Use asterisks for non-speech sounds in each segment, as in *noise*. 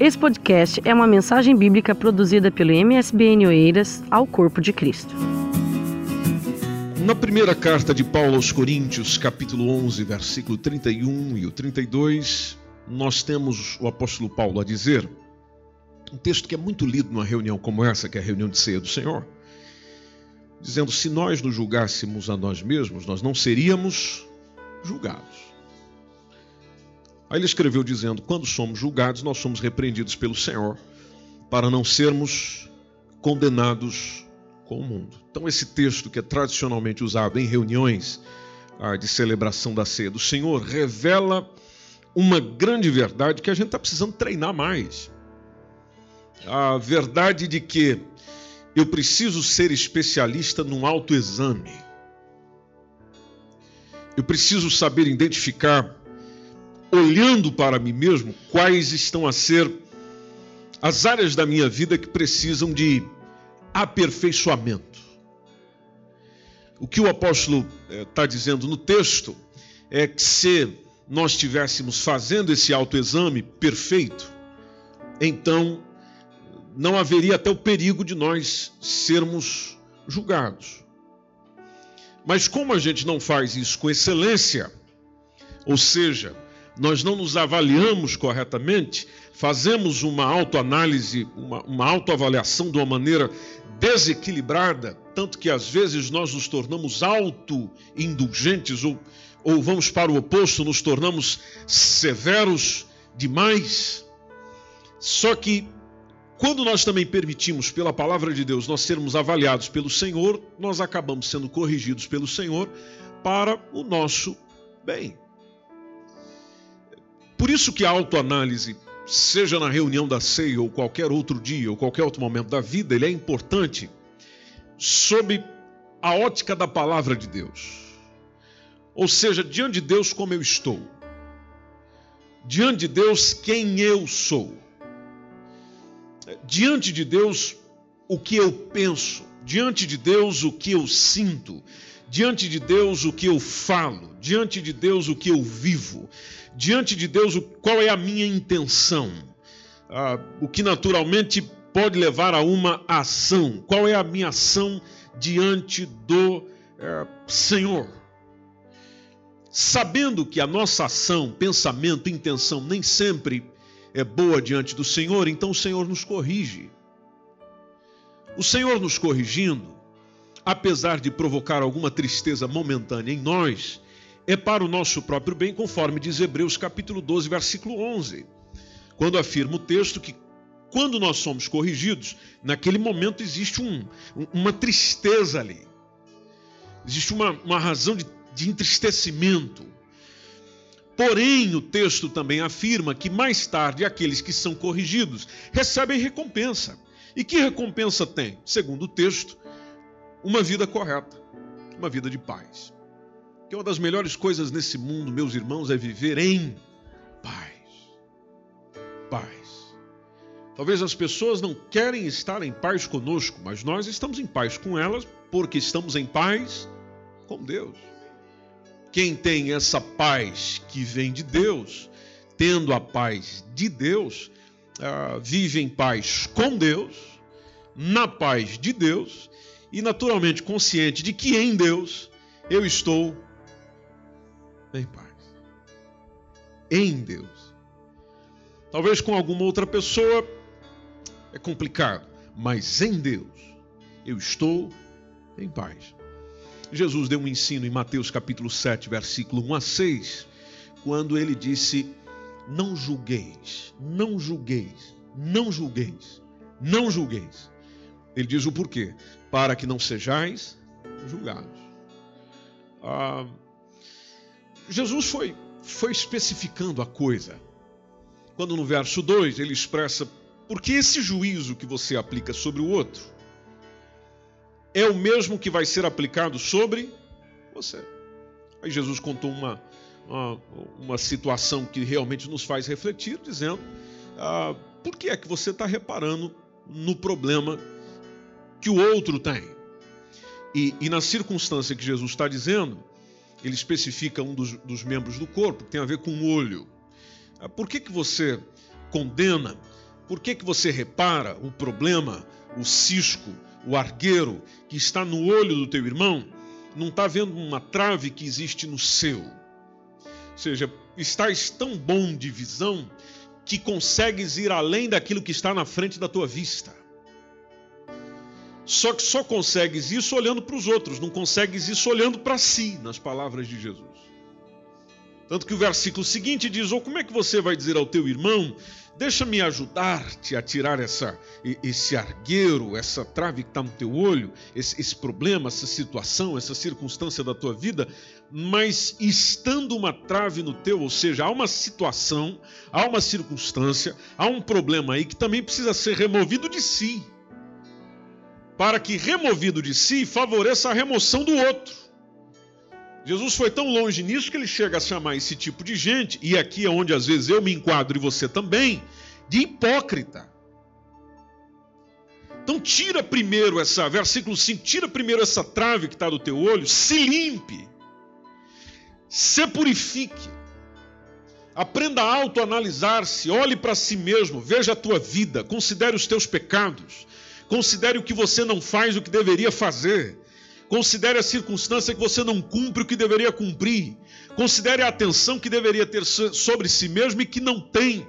Esse podcast é uma mensagem bíblica produzida pelo MSBN Oeiras ao Corpo de Cristo. Na primeira carta de Paulo aos Coríntios, capítulo 11, versículo 31 e o 32, nós temos o apóstolo Paulo a dizer, um texto que é muito lido numa reunião como essa, que é a reunião de ceia do Senhor, dizendo: se nós nos julgássemos a nós mesmos, nós não seríamos julgados. Aí ele escreveu dizendo: Quando somos julgados, nós somos repreendidos pelo Senhor, para não sermos condenados com o mundo. Então, esse texto que é tradicionalmente usado em reuniões ah, de celebração da ceia do Senhor revela uma grande verdade que a gente está precisando treinar mais. A verdade de que eu preciso ser especialista num autoexame. Eu preciso saber identificar olhando para mim mesmo, quais estão a ser as áreas da minha vida que precisam de aperfeiçoamento. O que o apóstolo está eh, dizendo no texto é que se nós estivéssemos fazendo esse autoexame perfeito, então não haveria até o perigo de nós sermos julgados. Mas como a gente não faz isso com excelência, ou seja, nós não nos avaliamos corretamente, fazemos uma autoanálise, uma, uma autoavaliação de uma maneira desequilibrada, tanto que às vezes nós nos tornamos auto-indulgentes ou, ou vamos para o oposto, nos tornamos severos demais. Só que quando nós também permitimos, pela palavra de Deus, nós sermos avaliados pelo Senhor, nós acabamos sendo corrigidos pelo Senhor para o nosso bem. Por isso que a autoanálise, seja na reunião da ceia ou qualquer outro dia ou qualquer outro momento da vida, ele é importante sob a ótica da palavra de Deus. Ou seja, diante de Deus como eu estou. Diante de Deus quem eu sou. Diante de Deus o que eu penso. Diante de Deus o que eu sinto diante de Deus o que eu falo, diante de Deus o que eu vivo, diante de Deus qual é a minha intenção, ah, o que naturalmente pode levar a uma ação, qual é a minha ação diante do eh, Senhor. Sabendo que a nossa ação, pensamento, intenção nem sempre é boa diante do Senhor, então o Senhor nos corrige. O Senhor nos corrigindo, apesar de provocar alguma tristeza momentânea em nós, é para o nosso próprio bem, conforme diz Hebreus capítulo 12, versículo 11, quando afirma o texto que quando nós somos corrigidos, naquele momento existe um, uma tristeza ali, existe uma, uma razão de, de entristecimento. Porém, o texto também afirma que mais tarde aqueles que são corrigidos recebem recompensa. E que recompensa tem? Segundo o texto, uma vida correta, uma vida de paz. Que uma das melhores coisas nesse mundo, meus irmãos, é viver em paz. Paz. Talvez as pessoas não querem estar em paz conosco, mas nós estamos em paz com elas porque estamos em paz com Deus. Quem tem essa paz que vem de Deus, tendo a paz de Deus, uh, vive em paz com Deus, na paz de Deus e naturalmente consciente de que em Deus eu estou em paz. Em Deus. Talvez com alguma outra pessoa é complicado, mas em Deus eu estou em paz. Jesus deu um ensino em Mateus capítulo 7, versículo 1 a 6, quando ele disse: Não julgueis, não julgueis, não julgueis, não julgueis. Ele diz o porquê para que não sejais julgados. Ah, Jesus foi, foi especificando a coisa. Quando no verso 2 ele expressa porque esse juízo que você aplica sobre o outro é o mesmo que vai ser aplicado sobre você. Aí Jesus contou uma, uma, uma situação que realmente nos faz refletir, dizendo: ah, por que é que você está reparando no problema que o outro tem. E, e na circunstância que Jesus está dizendo, ele especifica um dos, dos, membros do corpo, que tem a ver com o olho. Ah, por que, que você condena Por que, que você repara o problema, o cisco, o argueiro que está no olho do teu irmão? Não está vendo uma trave que existe no seu. Ou seja, estás tão bom de visão que consegues ir além daquilo que está na frente da tua vista. Só que só consegues isso olhando para os outros, não consegues isso olhando para si, nas palavras de Jesus. Tanto que o versículo seguinte diz: Ou oh, como é que você vai dizer ao teu irmão, deixa-me ajudar-te a tirar essa, esse argueiro, essa trave que está no teu olho, esse, esse problema, essa situação, essa circunstância da tua vida, mas estando uma trave no teu, ou seja, há uma situação, há uma circunstância, há um problema aí que também precisa ser removido de si para que, removido de si, favoreça a remoção do outro. Jesus foi tão longe nisso que ele chega a chamar esse tipo de gente, e aqui é onde às vezes eu me enquadro e você também, de hipócrita. Então tira primeiro essa, versículo 5, tira primeiro essa trave que está do teu olho, se limpe, se purifique, aprenda a autoanalisar-se, olhe para si mesmo, veja a tua vida, considere os teus pecados, Considere o que você não faz, o que deveria fazer. Considere a circunstância que você não cumpre o que deveria cumprir. Considere a atenção que deveria ter sobre si mesmo e que não tem.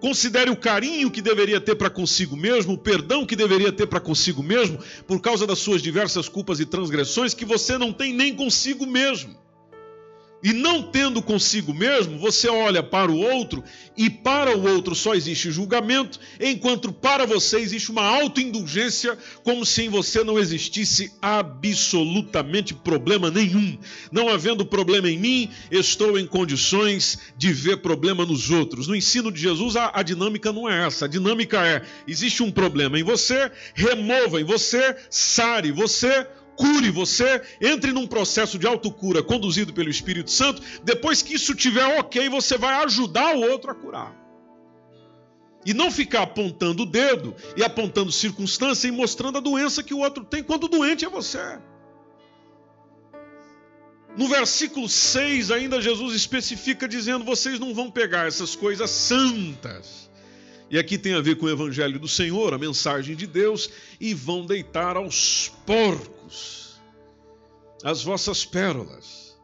Considere o carinho que deveria ter para consigo mesmo, o perdão que deveria ter para consigo mesmo, por causa das suas diversas culpas e transgressões que você não tem nem consigo mesmo. E não tendo consigo mesmo, você olha para o outro e para o outro só existe julgamento, enquanto para você existe uma autoindulgência, como se em você não existisse absolutamente problema nenhum. Não havendo problema em mim, estou em condições de ver problema nos outros. No ensino de Jesus, a, a dinâmica não é essa. A dinâmica é: existe um problema em você, remova em você, sare você cure você, entre num processo de autocura conduzido pelo Espírito Santo. Depois que isso estiver ok, você vai ajudar o outro a curar. E não ficar apontando o dedo e apontando circunstância e mostrando a doença que o outro tem, quando doente é você. No versículo 6, ainda Jesus especifica dizendo: vocês não vão pegar essas coisas santas. E aqui tem a ver com o Evangelho do Senhor, a mensagem de Deus, e vão deitar aos porcos as vossas pérolas,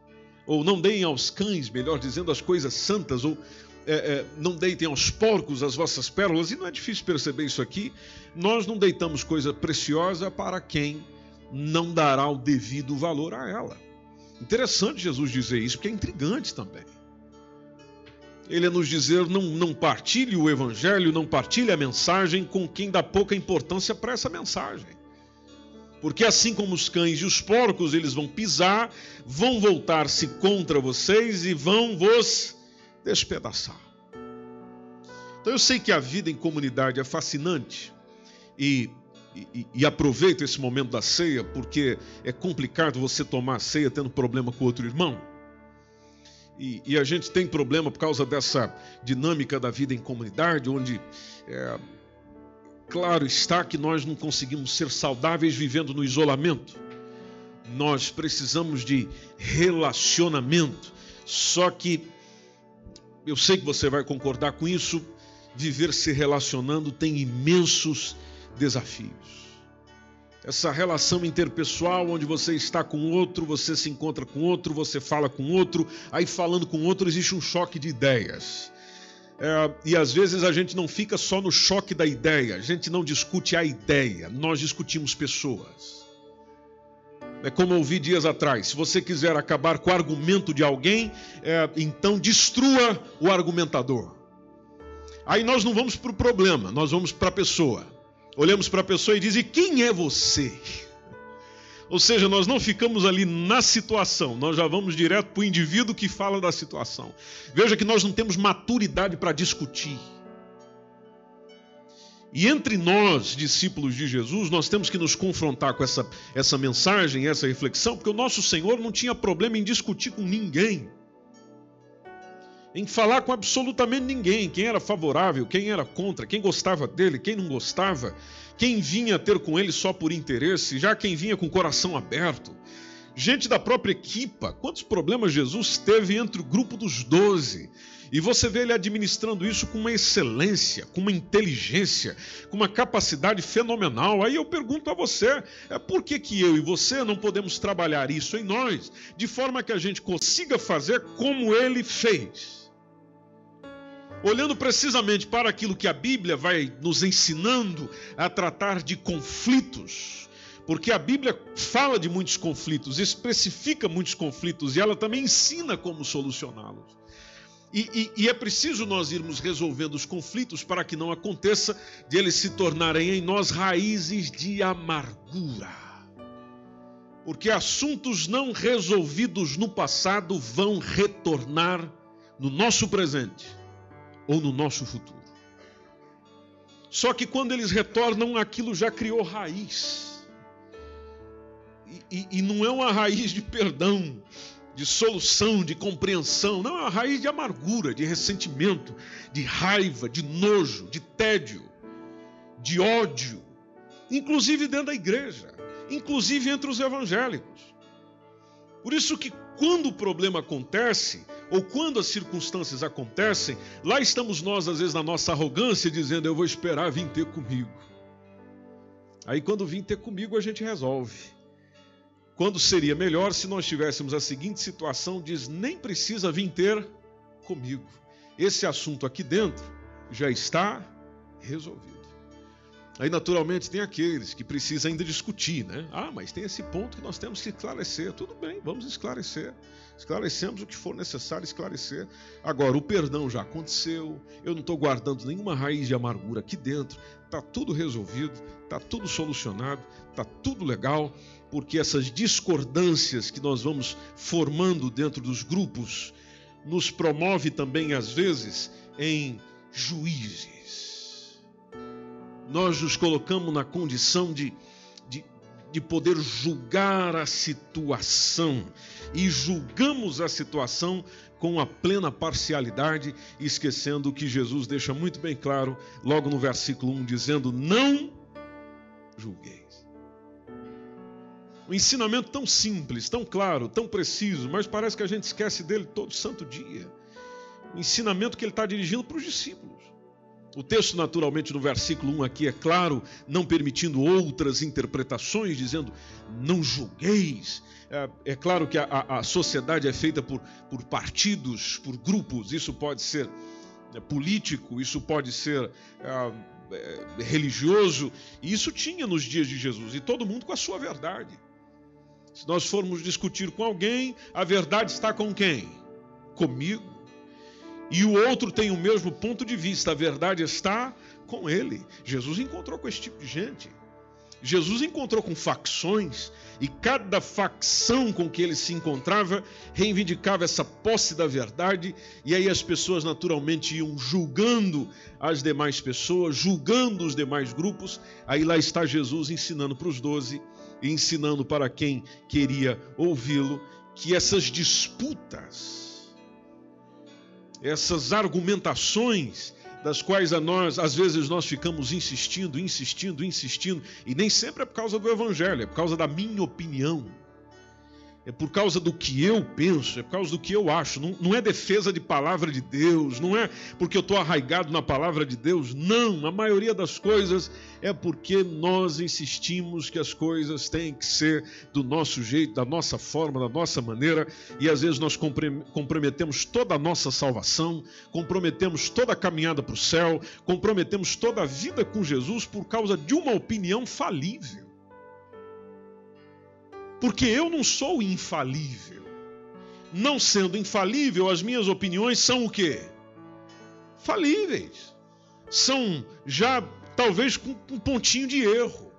ou não deem aos cães, melhor dizendo, as coisas santas, ou é, é, não deitem aos porcos as vossas pérolas, e não é difícil perceber isso aqui. Nós não deitamos coisa preciosa para quem não dará o devido valor a ela. Interessante Jesus dizer isso, porque é intrigante também. Ele é nos dizer: não, não partilhe o evangelho, não partilhe a mensagem com quem dá pouca importância para essa mensagem. Porque assim como os cães e os porcos, eles vão pisar, vão voltar-se contra vocês e vão vos despedaçar. Então eu sei que a vida em comunidade é fascinante e, e, e aproveito esse momento da ceia porque é complicado você tomar a ceia tendo problema com outro irmão. E, e, a gente tem problema por causa dessa dinâmica da vida em comunidade, onde é, Claro está que nós não conseguimos ser saudáveis vivendo no isolamento. Nós precisamos de relacionamento. Só que eu sei que você vai concordar com isso. Viver se relacionando tem imensos desafios. Essa relação interpessoal, onde você está com outro, você se encontra com outro, você fala com outro, aí falando com outro existe um choque de ideias. É, e às vezes a gente não fica só no choque da ideia, a gente não discute a ideia, nós discutimos pessoas. É como ouvi dias atrás: se você quiser acabar com o argumento de alguém, é, então destrua o argumentador. Aí nós não vamos para o problema, nós vamos para a pessoa. Olhamos para a pessoa e diz: e quem é você? Ou seja, nós não ficamos ali na situação, nós já vamos direto para o indivíduo que fala da situação. Veja que nós não temos maturidade para discutir. E entre nós, discípulos de Jesus, nós temos que nos confrontar com essa, essa mensagem, essa reflexão, porque o nosso Senhor não tinha problema em discutir com ninguém, em falar com absolutamente ninguém, quem era favorável, quem era contra, quem gostava dele, quem não gostava quem vinha ter com ele só por interesse, já quem vinha com o coração aberto, gente da própria equipa. Quantos problemas Jesus teve entre o grupo dos doze? E você vê ele administrando isso com uma excelência, com uma inteligência, com uma capacidade fenomenal. Aí eu pergunto a você, é por que, que eu e você não podemos trabalhar isso em nós, de forma que a gente consiga fazer como ele fez? Olhando precisamente para aquilo que a Bíblia vai nos ensinando a tratar de conflitos, porque a Bíblia fala de muitos conflitos, especifica muitos conflitos e ela também ensina como solucioná-los. E, e, e, é preciso nós irmos resolvendo os conflitos para que não aconteça de eles se tornarem em nós raízes de amargura. Porque assuntos não resolvidos no passado vão retornar no nosso presente ou no nosso futuro. Só que quando eles retornam, aquilo já criou raiz. E, e não é uma raiz de perdão, de solução, de compreensão. Não, é uma raiz de amargura, de ressentimento, de raiva, de nojo, de tédio, de ódio, inclusive dentro da igreja, inclusive entre os evangélicos. Por isso que quando o problema acontece, ou quando as circunstâncias acontecem, lá estamos nós, às vezes, na nossa arrogância, dizendo: Eu vou esperar vir ter comigo. Aí, quando vir ter comigo, a gente resolve. Quando seria melhor se nós tivéssemos a seguinte situação: diz, nem precisa vir ter comigo. Esse assunto aqui dentro já está resolvido. Aí, naturalmente, tem aqueles que precisam ainda discutir, né? Ah, mas tem esse ponto que nós temos que esclarecer. Tudo bem, vamos esclarecer. Esclarecemos o que for necessário esclarecer. Agora, o perdão já aconteceu, eu não estou guardando nenhuma raiz de amargura aqui dentro, está tudo resolvido, está tudo solucionado, está tudo legal porque essas discordâncias que nós vamos formando dentro dos grupos nos promove também, às vezes, em juízes. Nós nos colocamos na condição de, de, de poder julgar a situação e julgamos a situação com a plena parcialidade, esquecendo que Jesus deixa muito bem claro, logo no versículo 1, dizendo: Não julguei. Um ensinamento tão simples, tão claro, tão preciso, mas parece que a gente esquece dele todo santo dia. O ensinamento que ele está dirigindo para os discípulos. O texto, naturalmente, no versículo 1 aqui é claro, não permitindo outras interpretações, dizendo: não julgueis. É, é claro que a, a, sociedade é feita por, por partidos, por grupos, isso pode ser é, político, isso pode ser é, é, religioso, e isso tinha nos dias de Jesus, e todo mundo com a sua verdade. Se nós formos discutir com alguém, a verdade está com quem? Comigo. E o outro tem o mesmo ponto de vista, a verdade está com ele. Jesus encontrou com esse tipo de gente. Jesus encontrou com facções e cada facção com que ele se encontrava reivindicava essa posse da verdade, e aí as pessoas naturalmente iam julgando as demais pessoas, julgando os demais grupos. Aí lá está Jesus ensinando para os doze ensinando para quem queria ouvi-lo que essas disputas, essas argumentações das quais a nós, às vezes nós ficamos insistindo, insistindo, insistindo, e nem sempre é por causa do evangelho, é por causa da minha opinião é por causa do que eu penso, é por causa do que eu acho. Não, não é defesa de palavra de Deus, não é porque eu estou arraigado na palavra de Deus. Não, a maioria das coisas é porque nós insistimos que as coisas têm que ser do nosso jeito, da nossa forma, da nossa maneira, e às vezes nós comprometemos toda a nossa salvação, comprometemos toda a caminhada para o céu, comprometemos toda a vida com Jesus por causa de uma opinião falível. Porque eu não sou infalível. Não sendo infalível, as minhas opiniões são o quê? Falíveis. São já talvez com um pontinho de erro.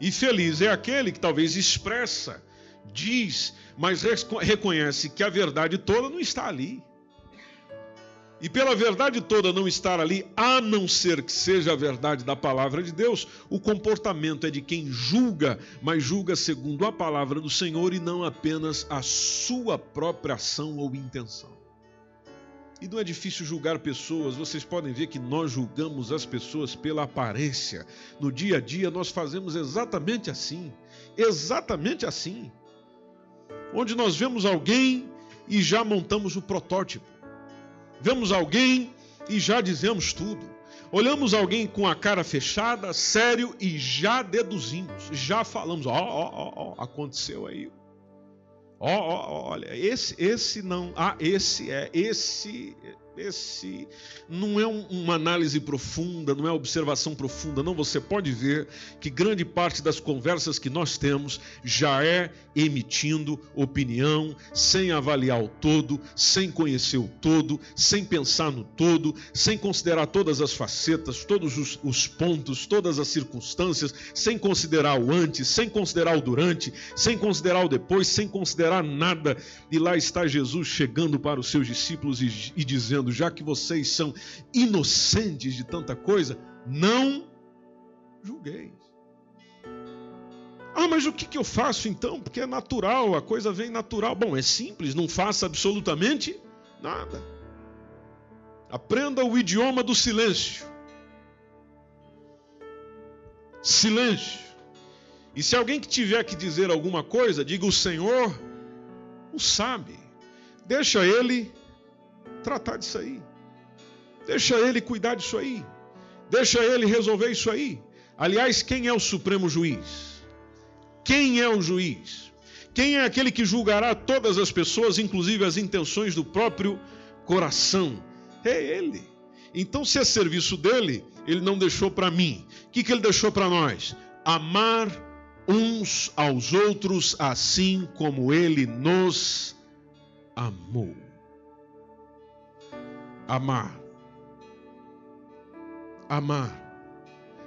E feliz é aquele que talvez expressa, diz, mas reconhece que a verdade toda não está ali. E pela verdade toda não estar ali, a não ser que seja a verdade da palavra de Deus, o comportamento é de quem julga, mas julga segundo a palavra do Senhor e não apenas a sua própria ação ou intenção. E não é difícil julgar pessoas, vocês podem ver que nós julgamos as pessoas pela aparência. No dia a dia nós fazemos exatamente assim. Exatamente assim. onde nós vemos alguém e já montamos o protótipo. Vemos alguém e já dizemos tudo. Olhamos alguém com a cara fechada, sério e já deduzimos, já falamos, ó, ó, ó, ó, aconteceu aí. Ó, ó, olha, esse, esse não, ah, esse é, esse esse não é uma análise profunda, não é observação profunda, não. Você pode ver que grande parte das conversas que nós temos já é emitindo opinião, sem avaliar o todo, sem conhecer o todo, sem pensar no todo, sem considerar todas as facetas, todos os, os pontos, todas as circunstâncias, sem considerar o antes, sem considerar o durante, sem considerar o depois, sem considerar nada. E lá está Jesus chegando para os seus discípulos e, e dizendo dizendo: já que vocês são inocentes de tanta coisa, não julgueis. Ah, mas o que, que eu faço então? Porque é natural, a coisa vem natural. Bom, é simples, não faça absolutamente nada. Aprenda o idioma do silêncio. Silêncio. E se alguém que tiver que dizer alguma coisa, diga: O Senhor o sabe. Deixa ele tratar disso aí. Deixa ele cuidar disso aí. Deixa ele resolver isso aí. Aliás, quem é o supremo juiz? Quem é o juiz? Quem é aquele que julgará todas as pessoas, inclusive as intenções do próprio coração? É ele. Então, se é serviço dele, ele não deixou para mim. O que, que ele deixou para nós? Amar uns aos outros assim como ele nos amou amar. Amar.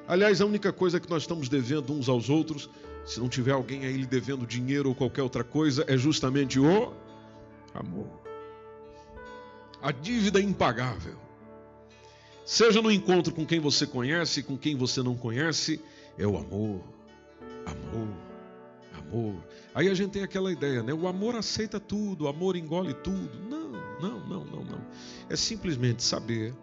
Aliás, a única coisa que nós estamos devendo uns aos outros, se não tiver alguém aí lhe devendo dinheiro ou qualquer outra coisa, é justamente o amor. A dívida impagável. Seja no encontro com quem você conhece, com quem você não conhece, é o amor. Amor. Amor. Aí a gente tem aquela ideia, né? O amor aceita tudo, o amor engole tudo. Não, não, não, não, não. É simplesmente saber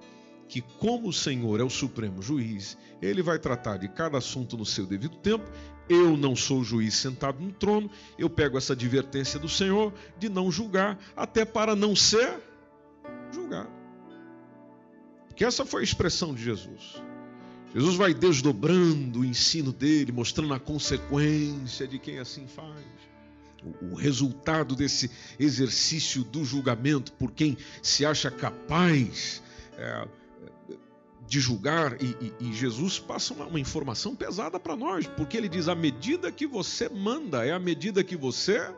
que, como o Senhor é o supremo juiz, ele vai tratar de cada assunto no seu devido tempo. Eu não sou juiz sentado no trono, eu pego essa advertência do Senhor de não julgar, até para não ser julgado. Que essa foi a expressão de Jesus. Jesus vai desdobrando o ensino dele, mostrando a consequência de quem assim faz o, resultado desse exercício do julgamento por quem se acha capaz é, de julgar, e, e, e, Jesus passa uma, uma informação pesada para nós, porque ele diz: a medida que você manda é a medida que você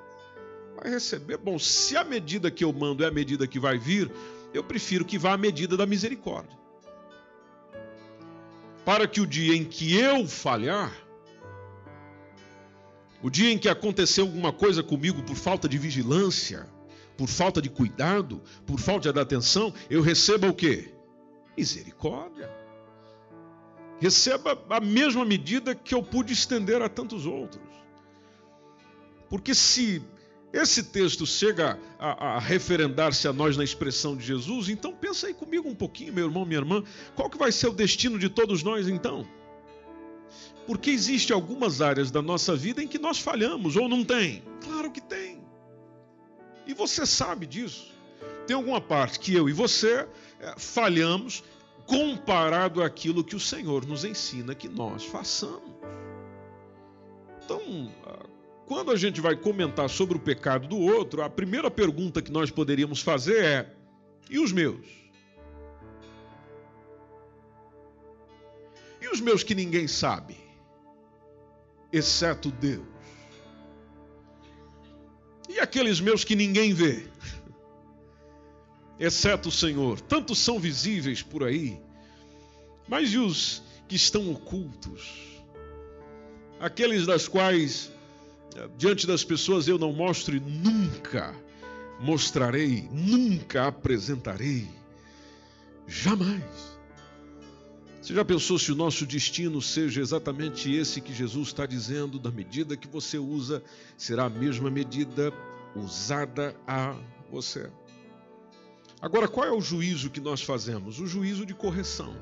vai receber. Bom, se a medida que eu mando é a medida que vai vir, eu prefiro que vá a medida da misericórdia. Para que o dia em que eu falhar, o dia em que aconteceu alguma coisa comigo por falta de vigilância, por falta de cuidado, por falta de atenção, eu receba o quê? Misericórdia. Receba a mesma medida que eu pude estender a tantos outros. Porque se esse texto chega a, a referendar-se a nós na expressão de Jesus, então pensa aí comigo um pouquinho, meu irmão, minha irmã, qual que vai ser o destino de todos nós então? Porque existe algumas áreas da nossa vida em que nós falhamos ou não tem? Claro que tem. E você sabe disso. Tem alguma parte que eu e você é, falhamos comparado àquilo que o Senhor nos ensina que nós façamos. Então, ah, quando a gente vai comentar sobre o pecado do outro, a primeira pergunta que nós poderíamos fazer é: e os meus? E os meus que ninguém sabe? Exceto Deus. E aqueles meus que ninguém vê, exceto o Senhor, tantos são visíveis por aí, mas e os que estão ocultos? Aqueles das quais, diante das pessoas, eu não mostro e nunca mostrarei, nunca apresentarei, jamais. Você já pensou se o nosso destino seja exatamente esse que Jesus está dizendo? Da medida que você usa, será a mesma medida usada a você. Agora, qual é o juízo que nós fazemos? O juízo de correção.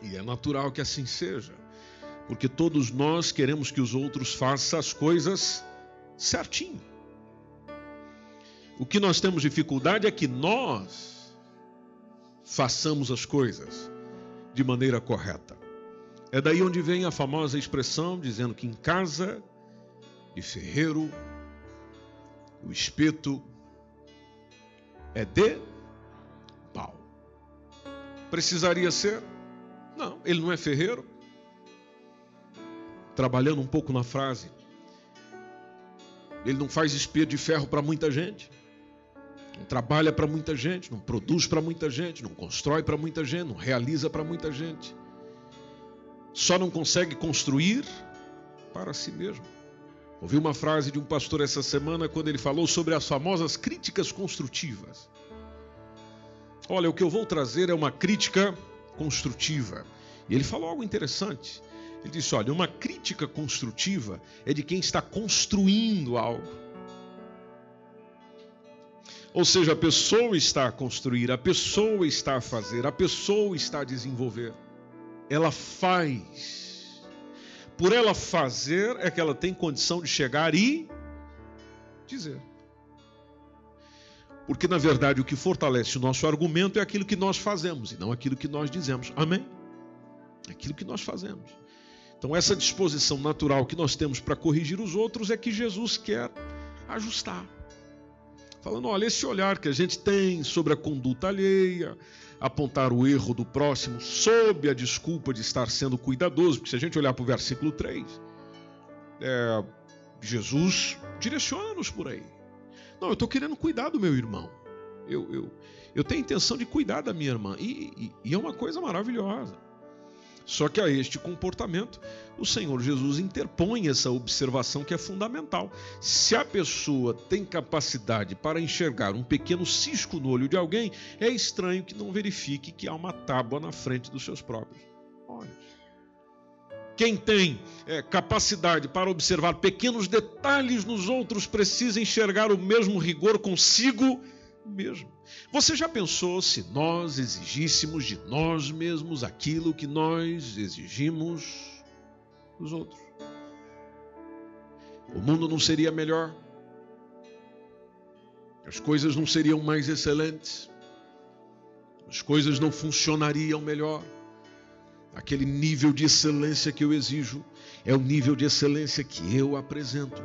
E é natural que assim seja, porque todos nós queremos que os outros façam as coisas certinho. O que nós temos dificuldade é que nós façamos as coisas de maneira correta. É daí onde vem a famosa expressão dizendo que em casa de ferreiro o espeto é de pau. Precisaria ser? Não, ele não é ferreiro. Trabalhando um pouco na frase, ele não faz espeto de ferro para muita gente não trabalha para muita gente, não produz para muita gente, não constrói para muita gente, não realiza para muita gente. Só não consegue construir para si mesmo. Ouvi uma frase de um pastor essa semana quando ele falou sobre as famosas críticas construtivas. Olha, o que eu vou trazer é uma crítica construtiva. E ele falou algo interessante. Ele disse: olha, uma crítica construtiva é de quem está construindo algo. Ou seja, a pessoa está a construir, a pessoa está a fazer, a pessoa está a desenvolver. Ela faz. Por ela fazer é que ela tem condição de chegar e dizer. Porque na verdade o que fortalece o nosso argumento é aquilo que nós fazemos e não aquilo que nós dizemos. Amém? Aquilo que nós fazemos. Então, essa disposição natural que nós temos para corrigir os outros é que Jesus quer ajustar falando: olha, esse olhar que a gente tem sobre a conduta alheia, apontar o erro do próximo sob a desculpa de estar sendo cuidadoso, porque se a gente olhar para o versículo 3, é, Jesus direciona-nos por aí. Não, eu estou querendo cuidar do meu irmão. Eu, eu, eu tenho intenção de cuidar da minha irmã. E, e, e é uma coisa maravilhosa. Só que a este comportamento, o Senhor Jesus interpõe essa observação que é fundamental. Se a pessoa tem capacidade para enxergar um pequeno cisco no olho de alguém, é estranho que não verifique que há uma tábua na frente dos seus próprios olhos. Quem tem é, capacidade para observar pequenos detalhes nos outros precisa enxergar o mesmo rigor consigo mesmo. Você já pensou se nós exigíssemos de nós mesmos aquilo que nós exigimos dos outros? O mundo não seria melhor? As coisas não seriam mais excelentes? As coisas não funcionariam melhor? Aquele nível de excelência que eu exijo é o nível de excelência que eu apresento.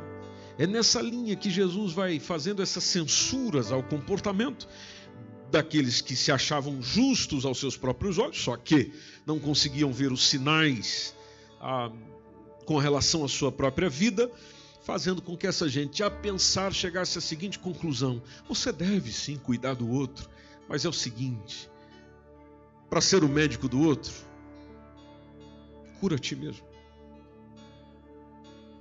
É nessa linha que Jesus vai fazendo essas censuras ao comportamento daqueles que se achavam justos aos seus próprios olhos, só que não conseguiam ver os sinais ah, com relação à sua própria vida, fazendo com que essa gente, a pensar, chegasse à seguinte conclusão: você deve sim cuidar do outro, mas é o seguinte, para ser o médico do outro, cura a ti mesmo.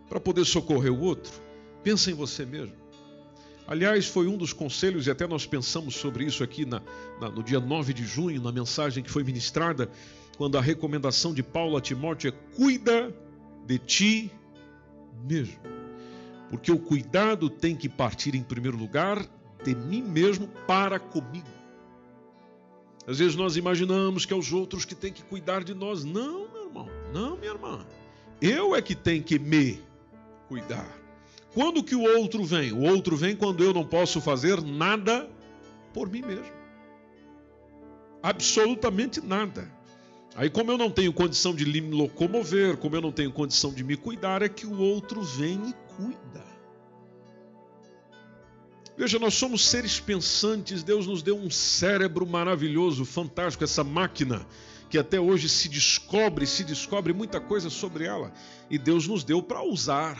Para poder socorrer o outro, Pensa em você mesmo. Aliás, foi um dos conselhos, e até nós pensamos sobre isso aqui na, na, no dia 9 de junho, na mensagem que foi ministrada, quando a recomendação de Paulo a Timóteo é: cuida de ti mesmo. Porque o cuidado tem que partir, em primeiro lugar, de mim mesmo para comigo. Às vezes nós imaginamos que é os outros que têm que cuidar de nós. Não, meu irmão, não, minha irmã. Eu é que tenho que me cuidar. Quando que o outro vem? O outro vem quando eu não posso fazer nada por mim mesmo. Absolutamente nada. Aí, como eu não tenho condição de me locomover, como eu não tenho condição de me cuidar, é que o outro vem e cuida. Veja, nós somos seres pensantes, Deus nos deu um cérebro maravilhoso, fantástico, essa máquina que até hoje se descobre, se descobre muita coisa sobre ela, e Deus nos deu para usar.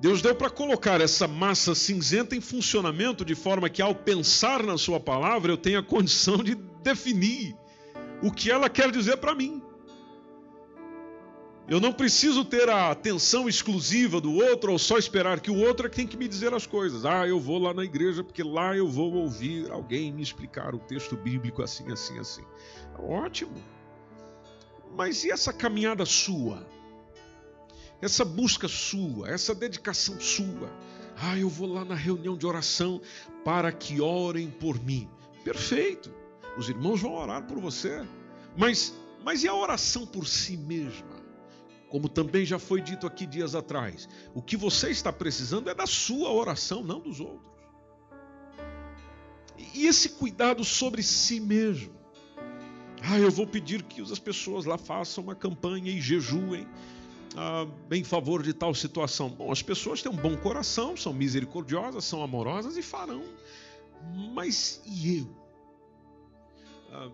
Deus deu para colocar essa massa cinzenta em funcionamento de forma que, ao pensar na Sua palavra, eu tenha condição de definir o que ela quer dizer para mim. Eu não preciso ter a atenção exclusiva do outro ou só esperar que o outro é que tem que me dizer as coisas. Ah, eu vou lá na igreja porque lá eu vou ouvir alguém me explicar o texto bíblico assim, assim, assim. Ótimo. Mas e essa caminhada sua? Essa busca sua, essa dedicação sua. Ah, eu vou lá na reunião de oração para que orem por mim. Perfeito. Os irmãos vão orar por você. Mas, mas e a oração por si mesma? Como também já foi dito aqui dias atrás, o que você está precisando é da sua oração, não dos outros. E esse cuidado sobre si mesmo. Ah, eu vou pedir que as pessoas lá façam uma campanha e jejuem ah, em favor de tal situação. Bom, as pessoas têm um bom coração, são misericordiosas, são amorosas e farão. Mas e eu? Ah,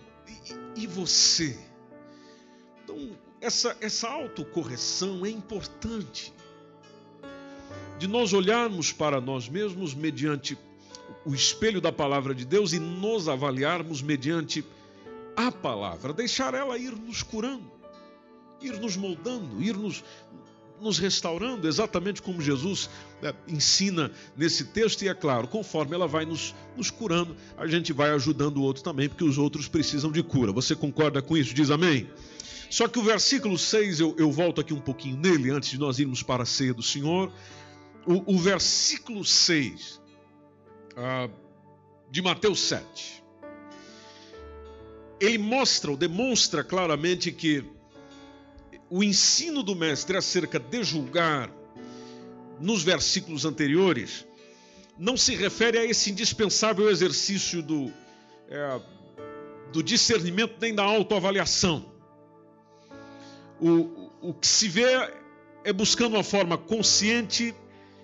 e, e você? Então, essa, essa autocorreção é importante. De nós olharmos para nós mesmos mediante o espelho da palavra de Deus e nos avaliarmos mediante a palavra, deixar ela ir nos curando, ir nos moldando, ir nos, nos restaurando, exatamente como Jesus né, ensina nesse texto, e é claro, conforme ela vai nos, nos curando, a gente vai ajudando o outro também, porque os outros precisam de cura. Você concorda com isso? Diz amém? Só que o versículo 6, eu, eu volto aqui um pouquinho nele, antes de nós irmos para a ceia do Senhor. O, o versículo 6 ah, de Mateus 7. Ele mostra ou demonstra claramente que o ensino do Mestre acerca de julgar, nos versículos anteriores, não se refere a esse indispensável exercício do, é, do discernimento nem da autoavaliação o, o que se vê é buscando uma forma consciente,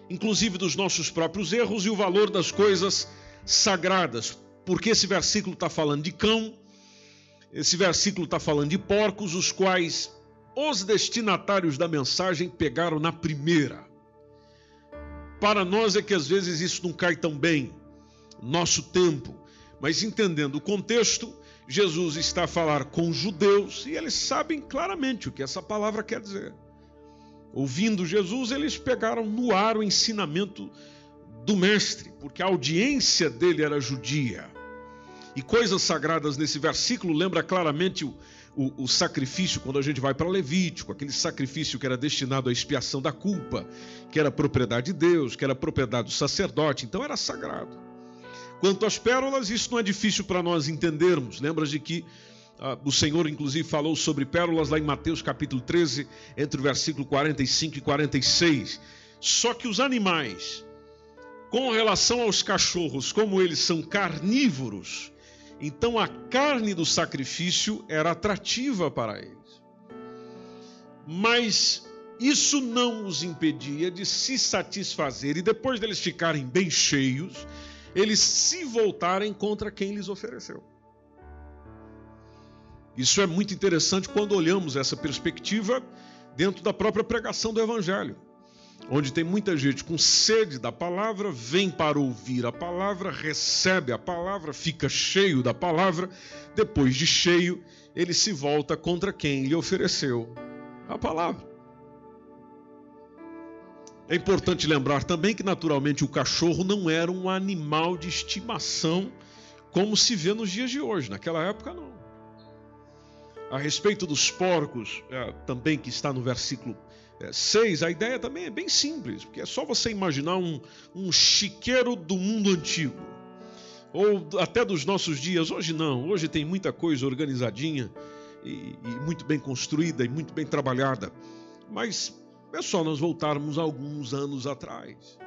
inclusive dos nossos próprios erros e o valor das coisas sagradas. Porque esse versículo está falando de cão, esse versículo está falando de porcos, os quais os destinatários da mensagem pegaram na primeira. Para nós é que às vezes isso não cai tão bem, nosso tempo, mas entendendo o contexto, Jesus está a falar com judeus e eles sabem claramente o que essa palavra quer dizer. Ouvindo Jesus, eles pegaram no ar o ensinamento do Mestre, porque a audiência dele era judia. E coisas sagradas nesse versículo lembra claramente o, o, o sacrifício, quando a gente vai para Levítico, aquele sacrifício que era destinado à expiação da culpa, que era propriedade de Deus, que era propriedade do sacerdote, então era sagrado. Quanto às pérolas, isso não é difícil para nós entendermos. Lembras de que ah, o Senhor, inclusive, falou sobre pérolas lá em Mateus capítulo 13, entre o versículo 45 e 46. Só que os animais, com relação aos cachorros, como eles são carnívoros, então a carne do sacrifício era atrativa para eles. Mas isso não os impedia de se satisfazer e depois deles ficarem bem cheios, eles se voltarem contra quem lhes ofereceu. Isso é muito interessante quando olhamos essa perspectiva dentro da própria pregação do Evangelho, onde tem muita gente com sede da palavra, vem para ouvir a palavra, recebe a palavra, fica cheio da palavra, depois de cheio, ele se volta contra quem lhe ofereceu a palavra. É importante lembrar também que, naturalmente, o cachorro não era um animal de estimação como se vê nos dias de hoje. Naquela época, não. A respeito dos porcos, é, também que está no versículo é, 6, a ideia também é bem simples, porque é só você imaginar um, um chiqueiro do mundo antigo, ou até dos nossos dias. Hoje não, hoje tem muita coisa organizadinha e, e muito bem construída e muito bem trabalhada. Mas é só nós voltarmos alguns anos atrás.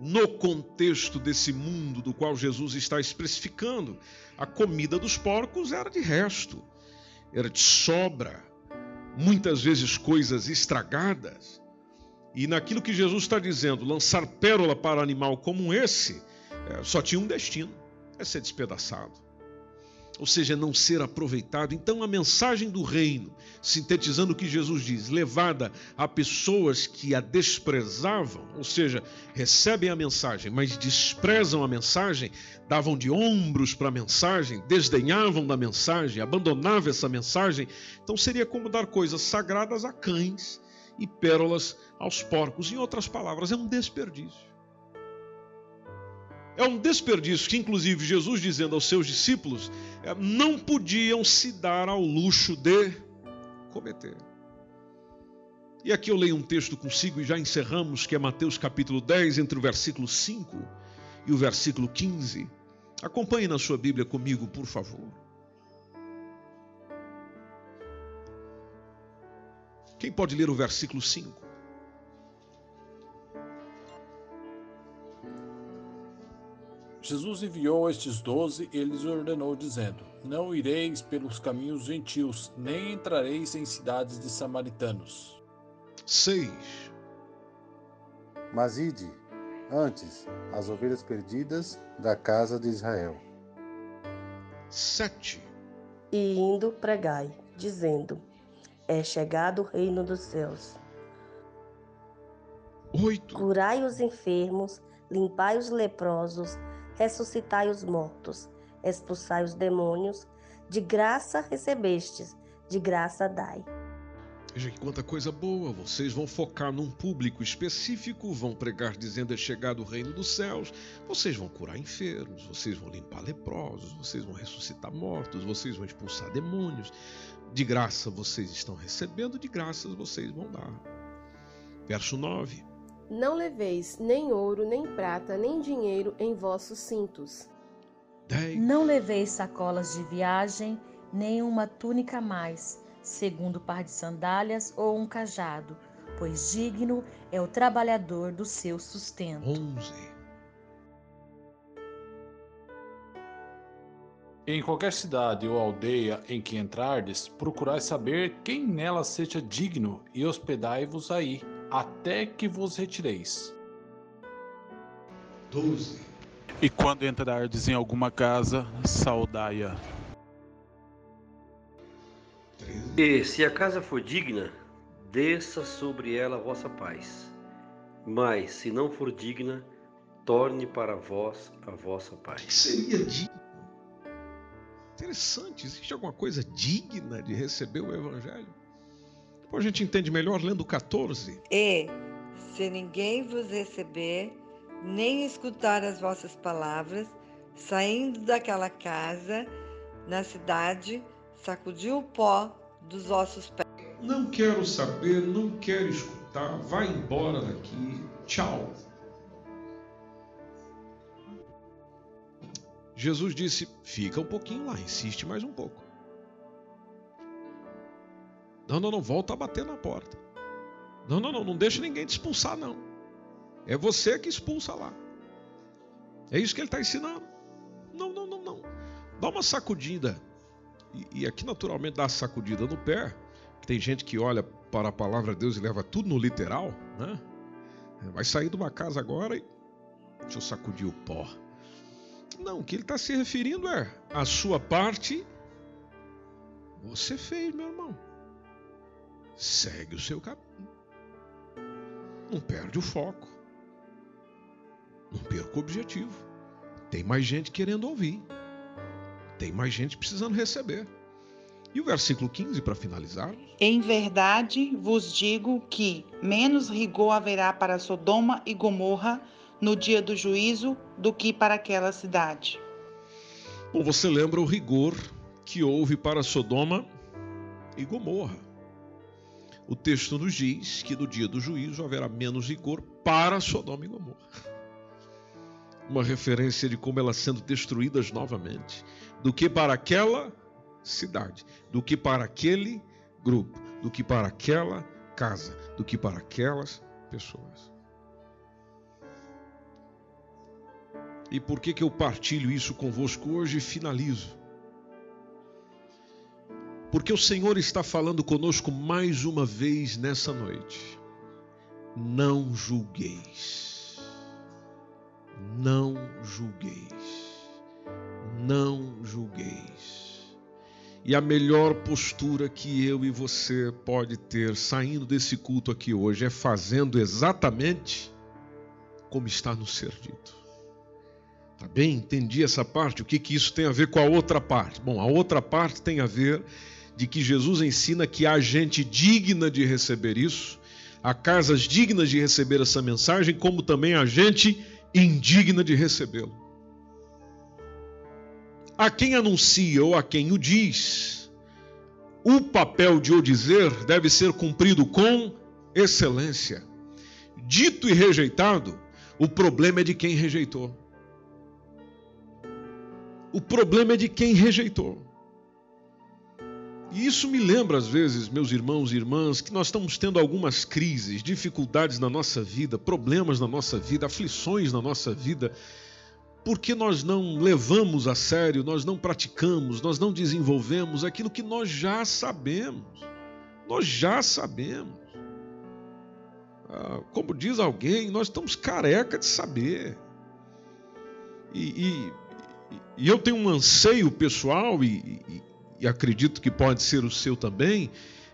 No contexto desse mundo do qual Jesus está especificando, a comida dos porcos era de resto, era de sobra, muitas vezes coisas estragadas. E naquilo que Jesus está dizendo, lançar pérola para animal como esse, é, só tinha um destino: é ser despedaçado ou seja, não ser aproveitado. Então, a mensagem do reino, sintetizando o que Jesus diz, levada a pessoas que a desprezavam, ou seja, recebem a mensagem, mas desprezam a mensagem, davam de ombros para a mensagem, desdenhavam da mensagem, abandonavam essa mensagem. Então, seria como dar coisas sagradas a cães e pérolas aos porcos. Em outras palavras, é um desperdício. É um desperdício que, inclusive, Jesus dizendo aos seus discípulos, é, não podiam se dar ao luxo de cometer. E aqui eu leio um texto consigo e já encerramos, que é Mateus capítulo 10, entre o versículo 5 e o versículo 15. Acompanhe na sua Bíblia comigo, por favor. Quem pode ler o versículo 5? Jesus enviou estes doze e lhes ordenou, dizendo: Não ireis pelos caminhos gentios, nem entrareis em cidades de samaritanos. 6. Mas ide, antes, as ovelhas perdidas da casa de Israel. 7. E indo pregai, dizendo: É chegado o reino dos céus. 8. Curai os enfermos, limpai os leprosos, ressuscitai os mortos, expulsai os demônios, de graça recebestes, de graça dai. Veja que quanta coisa boa! Vocês vão focar num público específico, vão pregar dizendo é chegado o reino dos céus, vocês vão curar enfermos, vocês vão limpar leprosos, vocês vão ressuscitar mortos, vocês vão expulsar demônios. De graça vocês estão recebendo, de graças vocês vão dar. Verso 9. Não leveis nem ouro, nem prata, nem dinheiro em vossos cintos. 10. Não leveis sacolas de viagem, nem uma túnica a mais, segundo par de sandálias ou um cajado, pois digno é o trabalhador do seu sustento. 11. Em qualquer cidade ou aldeia em que entrardes, procurai saber quem nela seja digno e hospedai-vos aí, até que vos retireis. 12. E quando entrardes em alguma casa, saudai-a. 13. E se a casa for digna, desça sobre ela a vossa paz. Mas se não for digna, torne para vós a vossa paz. seria digno? Interessante, existe alguma coisa digna de receber o Evangelho? Depois a gente entende melhor lendo o 14. E, se ninguém vos receber, nem escutar as vossas palavras, saindo daquela casa, na cidade, sacudiu o pó dos vossos pés. Não quero saber, não quero escutar, vai embora daqui, tchau. Jesus disse: fica um pouquinho lá, insiste mais um pouco. Não, não, não, volta a bater na porta. Não, não, não, não deixa ninguém te expulsar, não. É você que expulsa lá. É isso que ele está ensinando. Não, não, não, não. Dá uma sacudida. E, e aqui, naturalmente, dá a sacudida no pé. Tem gente que olha para a palavra de Deus e leva tudo no literal, né? Vai sair de uma casa agora e. Deixa eu sacudir o pó. Não, o que ele está se referindo é a sua parte. Você fez, meu irmão. Segue o seu caminho. Não perde o foco. Não perca o objetivo. Tem mais gente querendo ouvir. Tem mais gente precisando receber. E o versículo 15 para finalizar. Em verdade vos digo que menos rigor haverá para Sodoma e Gomorra no dia do juízo do que para aquela cidade. Bom, você lembra o rigor que houve para Sodoma e Gomorra. O texto nos diz que no dia do juízo haverá menos rigor para Sodoma e Gomorra. Uma referência de como elas sendo destruídas novamente, do que para aquela cidade, do que para aquele grupo, do que para aquela casa, do que para aquelas pessoas. E por que, que eu partilho isso convosco hoje e finalizo? Porque o Senhor está falando conosco mais uma vez nessa noite. Não julgueis. Não julgueis. Não julgueis. E a melhor postura que eu e você pode ter saindo desse culto aqui hoje é fazendo exatamente como está no ser dito. Tá bem? Entendi essa parte. O que, que isso tem a ver com a outra parte? Bom, a outra parte tem a ver de que Jesus ensina que há gente digna de receber isso, há casas dignas de receber essa mensagem, como também há gente indigna de recebê-lo. A quem anuncia ou a quem o diz, o papel de o dizer deve ser cumprido com excelência. Dito e rejeitado, o problema é de quem rejeitou. O problema é de quem rejeitou. E isso me lembra, às vezes, meus irmãos e irmãs, que nós estamos tendo algumas crises, dificuldades na nossa vida, problemas na nossa vida, aflições na nossa vida, porque nós não levamos a sério, nós não praticamos, nós não desenvolvemos aquilo que nós já sabemos. Nós já sabemos. Ah, como diz alguém, nós estamos careca de saber. E, e, e eu tenho um anseio pessoal, e, e, e acredito que pode ser o seu também,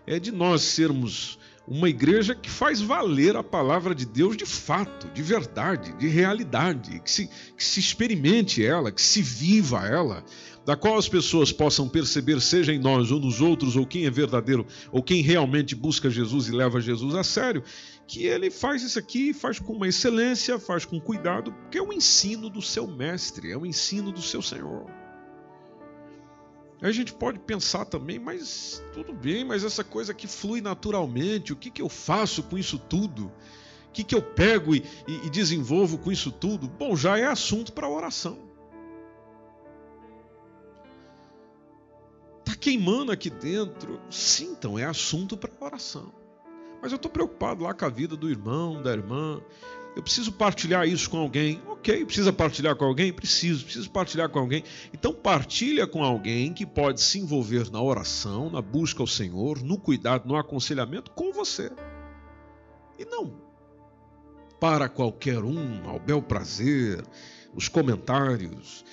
é de nós sermos uma igreja que faz valer a palavra de Deus de fato, de verdade, de realidade, que se, que se experimente ela, que se viva ela, da qual as pessoas possam perceber, seja em nós ou nos outros, ou quem é verdadeiro, ou quem realmente busca Jesus e leva Jesus a sério, que ele faz isso aqui, faz com uma excelência, faz com cuidado, porque é o ensino do seu mestre, é o ensino do seu Senhor. A gente pode pensar também, mas tudo bem, mas essa coisa que flui naturalmente, o que, que eu faço com isso tudo? O que, que eu pego e, e, e desenvolvo com isso tudo? Bom, já é assunto para oração. Está queimando aqui dentro. Sim, então é assunto para oração. Mas eu estou preocupado lá com a vida do irmão, da irmã. Eu preciso partilhar isso com alguém. Ok, precisa partilhar com alguém? Preciso, preciso partilhar com alguém. Então partilha com alguém que pode se envolver na oração, na busca ao Senhor, no cuidado, no aconselhamento com você. E não para qualquer um, ao bel prazer, os comentários,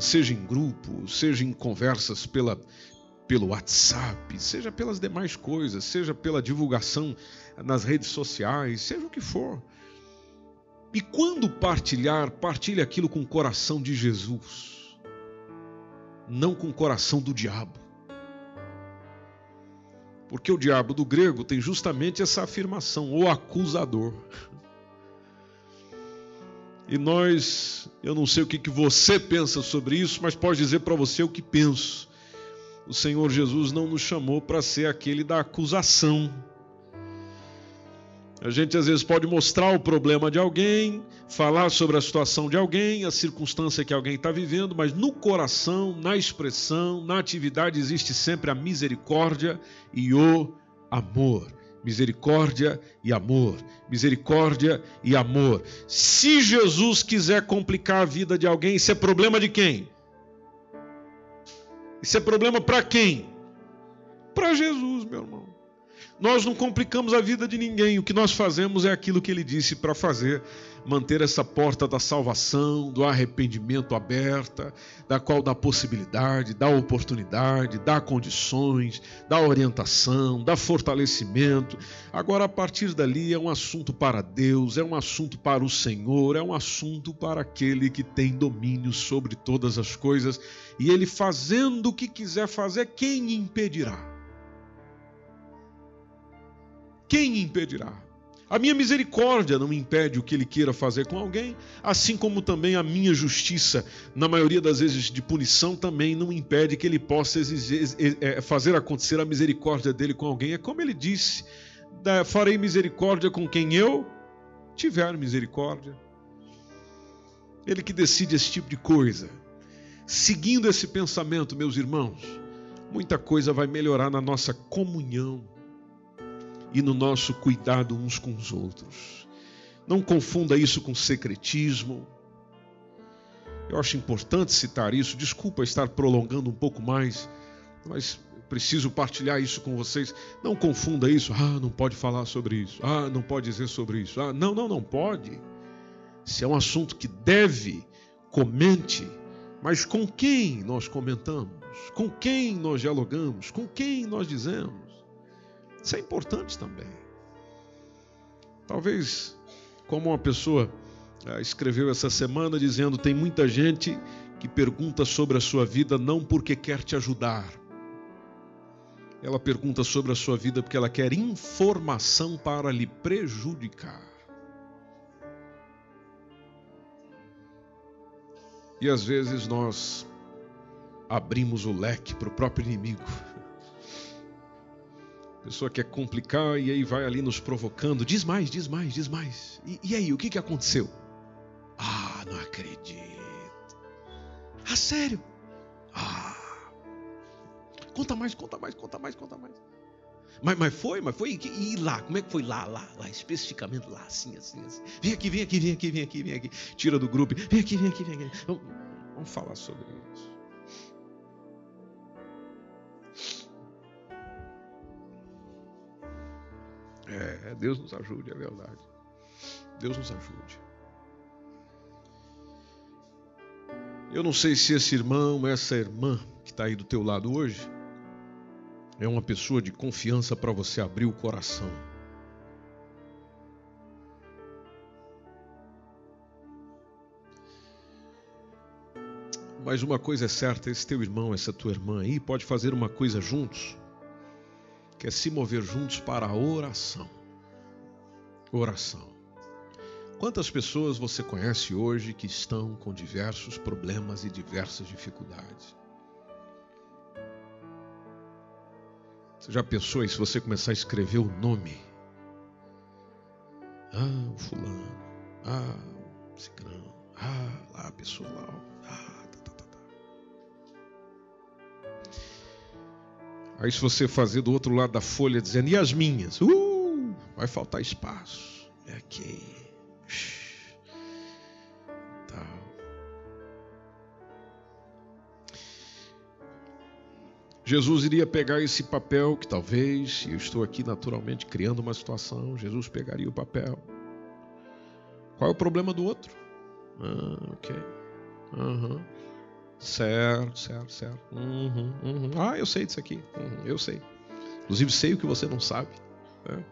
seja em grupo, seja em conversas pela, pelo WhatsApp, seja pelas demais coisas, seja pela divulgação nas redes sociais, seja o que for. E quando partilhar, partilhe aquilo com o coração de Jesus, não com o coração do diabo. Porque o diabo do grego tem justamente essa afirmação, o acusador. E nós, eu não sei o que, que você pensa sobre isso, mas pode dizer para você o que penso. O Senhor Jesus não nos chamou para ser aquele da acusação a gente às vezes pode mostrar o problema de alguém, falar sobre a situação de alguém, a circunstância que alguém está vivendo, mas no coração, na expressão, na atividade existe sempre a misericórdia e o amor. Misericórdia e amor. Misericórdia e amor. Se Jesus quiser complicar a vida de alguém, isso é problema de quem? Isso é problema para quem? Para Jesus, meu irmão. Nós não complicamos a vida de ninguém, o que nós fazemos é aquilo que ele disse para fazer: manter essa porta da salvação, do arrependimento aberta, da qual dá possibilidade, dá oportunidade, dá condições, dá orientação, dá fortalecimento. Agora, a partir dali, é um assunto para Deus, é um assunto para o Senhor, é um assunto para aquele que tem domínio sobre todas as coisas e ele fazendo o que quiser fazer, quem impedirá? Quem impedirá? A minha misericórdia não impede o que ele queira fazer com alguém, assim como também a minha justiça, na maioria das vezes de punição, também não impede que ele possa exigir, é, fazer acontecer a misericórdia dele com alguém. É como ele disse: farei misericórdia com quem eu tiver misericórdia. Ele que decide esse tipo de coisa. Seguindo esse pensamento, meus irmãos, muita coisa vai melhorar na nossa comunhão e no nosso cuidado uns com os outros. Não confunda isso com secretismo. Eu acho importante citar isso. Desculpa estar prolongando um pouco mais, mas preciso partilhar isso com vocês. Não confunda isso. Ah, não pode falar sobre isso. Ah, não pode dizer sobre isso. Ah, não, não, não pode. Se é um assunto que deve, comente. Mas com quem nós comentamos? Com quem nós dialogamos? Com quem nós dizemos? Isso é importante também. Talvez, como uma pessoa ah, escreveu essa semana dizendo: tem muita gente que pergunta sobre a sua vida não porque quer te ajudar. Ela pergunta sobre a sua vida porque ela quer informação para lhe prejudicar. E às vezes nós abrimos o leque para o próprio inimigo. Pessoa quer complicar e aí vai ali nos provocando. Diz mais, diz mais, diz mais. E, e aí, o que, que aconteceu? Ah, não acredito. Ah, sério? Ah. Conta mais, conta mais, conta mais, conta mais. Mas, mas foi, mas foi. E lá? Como é que foi lá, lá, lá, especificamente lá, assim, assim, assim. Vem aqui, vem aqui, vem aqui, vem aqui, vem aqui. Tira do grupo. Vem aqui, vem aqui, vem aqui. Vamos, vamos falar sobre isso. Deus nos ajude, é verdade. Deus nos ajude. Eu não sei se esse irmão, essa irmã que está aí do teu lado hoje, é uma pessoa de confiança para você abrir o coração. Mas uma coisa é certa, esse teu irmão, essa tua irmã aí pode fazer uma coisa juntos, que é se mover juntos para a oração. Oração. Quantas pessoas você conhece hoje que estão com diversos problemas e diversas dificuldades? Você já pensou em se você começar a escrever o nome? Ah, o fulano. Ah, o ciclano. Ah, lá a pessoa lá. Ah, tá, tá, tá, tá. Aí se você fazer do outro lado da folha dizendo, e as minhas? Uh, vai faltar espaço. É aqui. Jesus iria pegar esse papel que talvez, eu estou aqui naturalmente criando uma situação, Jesus pegaria o papel. Qual é o problema do outro? Ah, ok. Uhum. Certo, certo, certo. Uhum, uhum. Ah, eu sei disso aqui. Uhum, eu sei. Inclusive sei o que você não sabe. Né?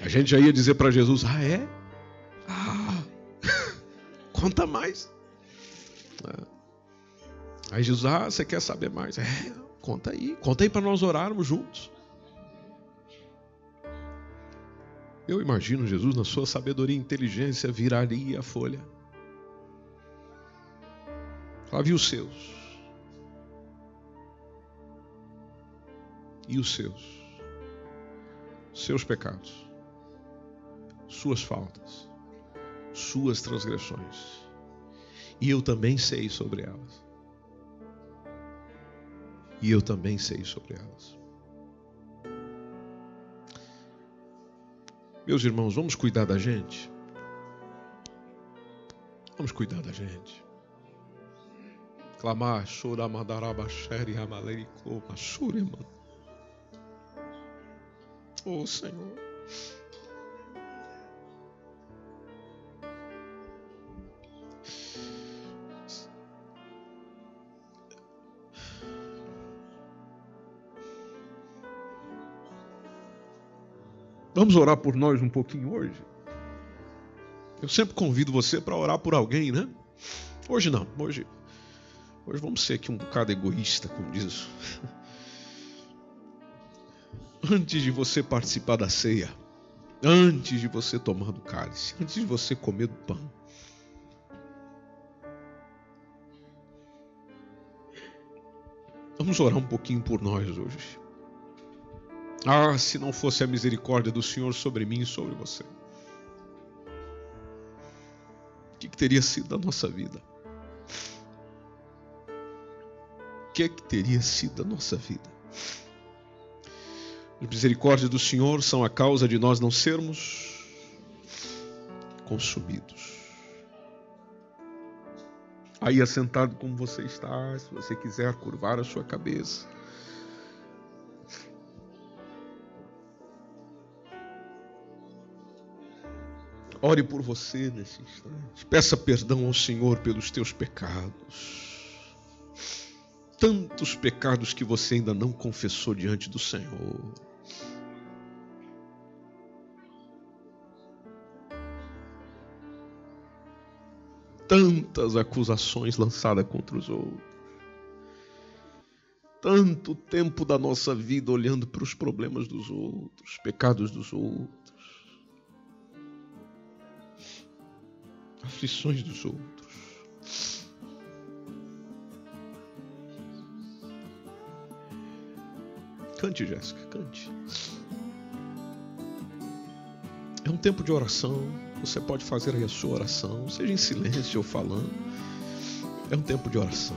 A gente já ia dizer para Jesus: Ah, é? Ah, *laughs* conta mais. É. Aí Jesus, ah, você quer saber mais? É, Conta aí, conta aí para nós orarmos juntos. Eu imagino Jesus, na sua sabedoria e inteligência, viraria a folha. Falava, e os seus? E os seus? Seus pecados, suas faltas, suas transgressões. E eu também sei sobre elas e eu também sei sobre elas. Meus irmãos, vamos cuidar da gente. Vamos cuidar da gente. Clamar, chorar, mandaraba, xere, amalericô, machurema. Oh Senhor. Vamos orar por nós um pouquinho hoje? Eu sempre convido você para orar por alguém, né? Hoje não, hoje, hoje vamos ser aqui um bocado egoísta, como diz. *laughs* Antes de você participar da ceia, antes de você tomar do cálice, antes de você comer do pão, vamos orar um pouquinho por nós hoje. Ah, se não fosse a misericórdia do Senhor sobre mim e sobre você. O que, que teria sido da nossa vida? O que, que teria sido da nossa vida? As misericórdias do Senhor são a causa de nós não sermos consumidos. Aí assentado como você está, se você quiser curvar a sua cabeça. Ore por você nesse instante. Peça perdão ao Senhor pelos teus pecados. Tantos pecados que você ainda não confessou diante do Senhor. Tantas acusações lançadas contra os outros. Tanto tempo da nossa vida olhando para os problemas dos outros, pecados dos outros aflições dos outros. Cante, Jéssica, cante. É um tempo de oração. Você pode fazer a sua oração, seja em silêncio ou falando. É um tempo de oração.